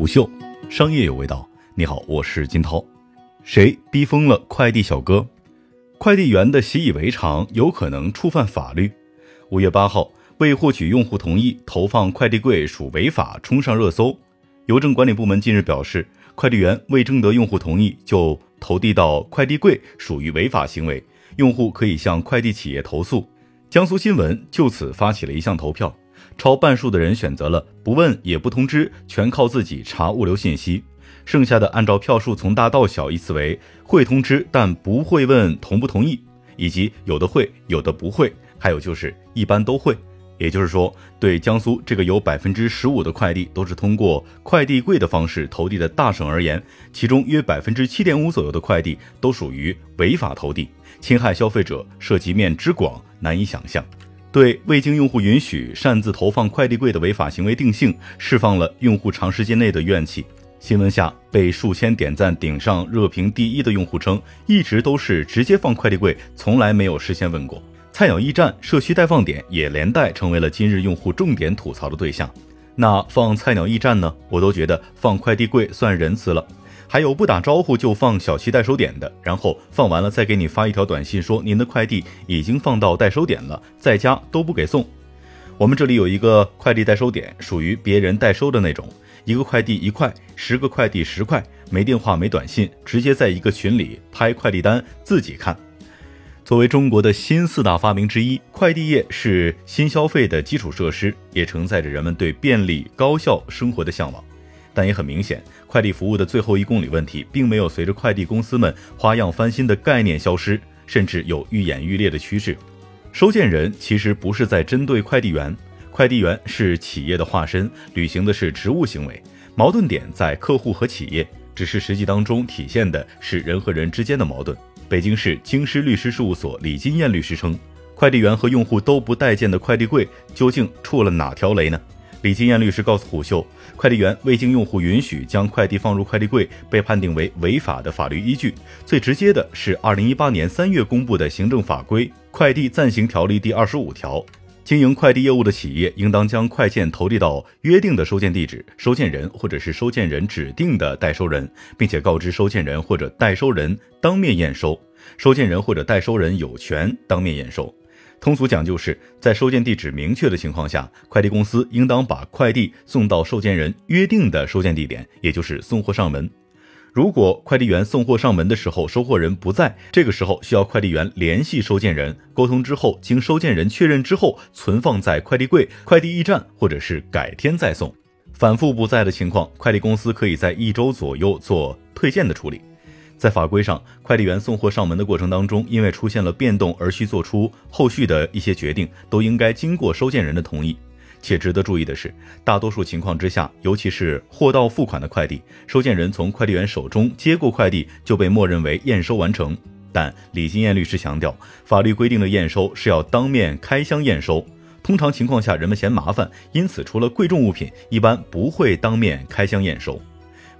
虎嗅，商业有味道。你好，我是金涛。谁逼疯了快递小哥？快递员的习以为常有可能触犯法律。五月八号，未获取用户同意投放快递柜属违法，冲上热搜。邮政管理部门近日表示，快递员未征得用户同意就投递到快递柜属于违法行为，用户可以向快递企业投诉。江苏新闻就此发起了一项投票。超半数的人选择了不问也不通知，全靠自己查物流信息。剩下的按照票数从大到小依次为会通知但不会问同不同意，以及有的会有的不会，还有就是一般都会。也就是说，对江苏这个有百分之十五的快递都是通过快递柜的方式投递的大省而言，其中约百分之七点五左右的快递都属于违法投递，侵害消费者涉及面之广难以想象。对未经用户允许擅自投放快递柜的违法行为定性，释放了用户长时间内的怨气。新闻下被数千点赞顶上热评第一的用户称，一直都是直接放快递柜，从来没有事先问过。菜鸟驿站社区代放点也连带成为了今日用户重点吐槽的对象。那放菜鸟驿站呢？我都觉得放快递柜算仁慈了。还有不打招呼就放小区代收点的，然后放完了再给你发一条短信说您的快递已经放到代收点了，在家都不给送。我们这里有一个快递代收点，属于别人代收的那种，一个快递一块，十个快递十块，没电话没短信，直接在一个群里拍快递单自己看。作为中国的新四大发明之一，快递业是新消费的基础设施，也承载着人们对便利高效生活的向往。但也很明显，快递服务的最后一公里问题，并没有随着快递公司们花样翻新的概念消失，甚至有愈演愈烈的趋势。收件人其实不是在针对快递员，快递员是企业的化身，履行的是职务行为。矛盾点在客户和企业，只是实际当中体现的是人和人之间的矛盾。北京市京师律师事务所李金燕律师称，快递员和用户都不待见的快递柜，究竟触了哪条雷呢？李金燕律师告诉虎嗅，快递员未经用户允许将快递放入快递柜，被判定为违法的法律依据，最直接的是二零一八年三月公布的行政法规《快递暂行条例》第二十五条，经营快递业务的企业应当将快件投递到约定的收件地址、收件人或者是收件人指定的代收人，并且告知收件人或者代收人当面验收，收件人或者代收人有权当面验收。通俗讲，就是在收件地址明确的情况下，快递公司应当把快递送到收件人约定的收件地点，也就是送货上门。如果快递员送货上门的时候，收货人不在，这个时候需要快递员联系收件人沟通之后，经收件人确认之后，存放在快递柜、快递驿站，或者是改天再送。反复不在的情况，快递公司可以在一周左右做退件的处理。在法规上，快递员送货上门的过程当中，因为出现了变动而需做出后续的一些决定，都应该经过收件人的同意。且值得注意的是，大多数情况之下，尤其是货到付款的快递，收件人从快递员手中接过快递就被默认为验收完成。但李金燕律师强调，法律规定的验收是要当面开箱验收，通常情况下人们嫌麻烦，因此除了贵重物品，一般不会当面开箱验收。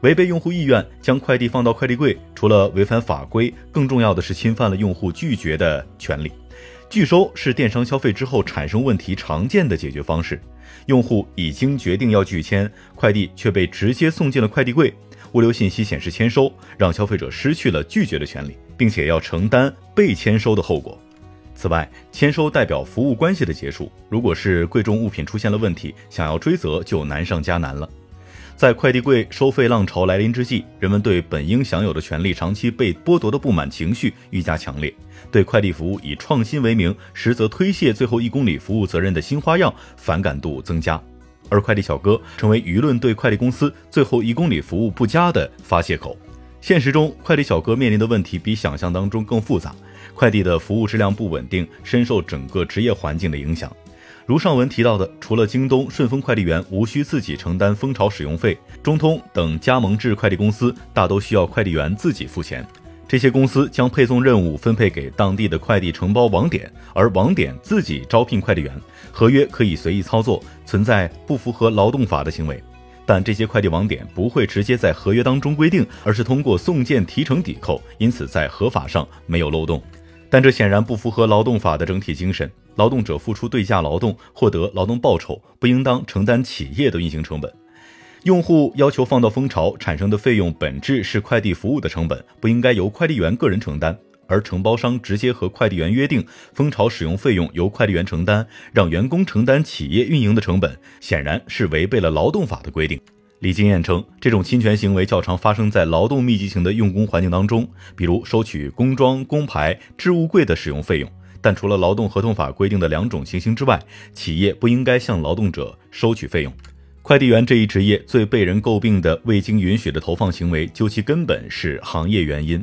违背用户意愿将快递放到快递柜，除了违反法规，更重要的是侵犯了用户拒绝的权利。拒收是电商消费之后产生问题常见的解决方式。用户已经决定要拒签，快递却被直接送进了快递柜，物流信息显示签收，让消费者失去了拒绝的权利，并且要承担被签收的后果。此外，签收代表服务关系的结束，如果是贵重物品出现了问题，想要追责就难上加难了。在快递柜收费浪潮来临之际，人们对本应享有的权利长期被剥夺的不满情绪愈加强烈，对快递服务以创新为名，实则推卸最后一公里服务责任的新花样反感度增加，而快递小哥成为舆论对快递公司最后一公里服务不佳的发泄口。现实中，快递小哥面临的问题比想象当中更复杂，快递的服务质量不稳定，深受整个职业环境的影响。如上文提到的，除了京东、顺丰快递员无需自己承担蜂巢使用费，中通等加盟制快递公司大都需要快递员自己付钱。这些公司将配送任务分配给当地的快递承包网点，而网点自己招聘快递员，合约可以随意操作，存在不符合劳动法的行为。但这些快递网点不会直接在合约当中规定，而是通过送件提成抵扣，因此在合法上没有漏洞。但这显然不符合劳动法的整体精神。劳动者付出对价劳动，获得劳动报酬，不应当承担企业的运行成本。用户要求放到蜂巢产生的费用本质是快递服务的成本，不应该由快递员个人承担。而承包商直接和快递员约定蜂巢使用费用由快递员承担，让员工承担企业运营的成本，显然是违背了劳动法的规定。李金燕称，这种侵权行为较常发生在劳动密集型的用工环境当中，比如收取工装、工牌、置物柜的使用费用。但除了劳动合同法规定的两种情形之外，企业不应该向劳动者收取费用。快递员这一职业最被人诟病的未经允许的投放行为，究其根本是行业原因。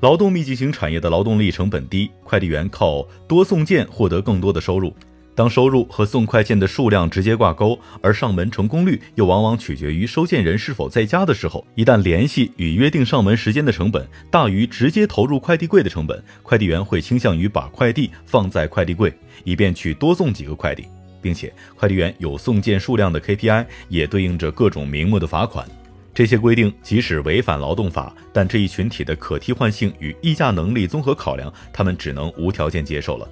劳动密集型产业的劳动力成本低，快递员靠多送件获得更多的收入。当收入和送快件的数量直接挂钩，而上门成功率又往往取决于收件人是否在家的时候，一旦联系与约定上门时间的成本大于直接投入快递柜的成本，快递员会倾向于把快递放在快递柜，以便去多送几个快递，并且快递员有送件数量的 KPI，也对应着各种名目的罚款。这些规定即使违反劳动法，但这一群体的可替换性与议价能力综合考量，他们只能无条件接受了。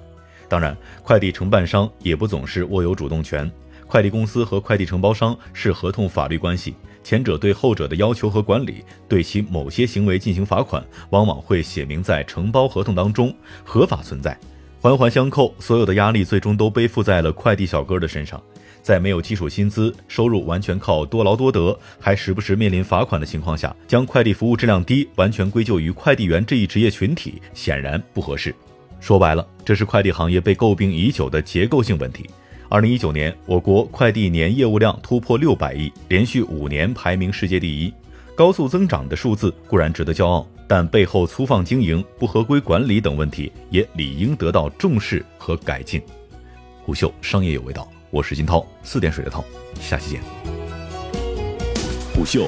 当然，快递承办商也不总是握有主动权。快递公司和快递承包商是合同法律关系，前者对后者的要求和管理，对其某些行为进行罚款，往往会写明在承包合同当中，合法存在。环环相扣，所有的压力最终都背负在了快递小哥的身上。在没有基础薪资、收入完全靠多劳多得，还时不时面临罚款的情况下，将快递服务质量低完全归咎于快递员这一职业群体，显然不合适。说白了，这是快递行业被诟病已久的结构性问题。二零一九年，我国快递年业务量突破六百亿，连续五年排名世界第一，高速增长的数字固然值得骄傲，但背后粗放经营、不合规管理等问题也理应得到重视和改进。虎嗅商业有味道，我是金涛，四点水的涛，下期见。虎嗅。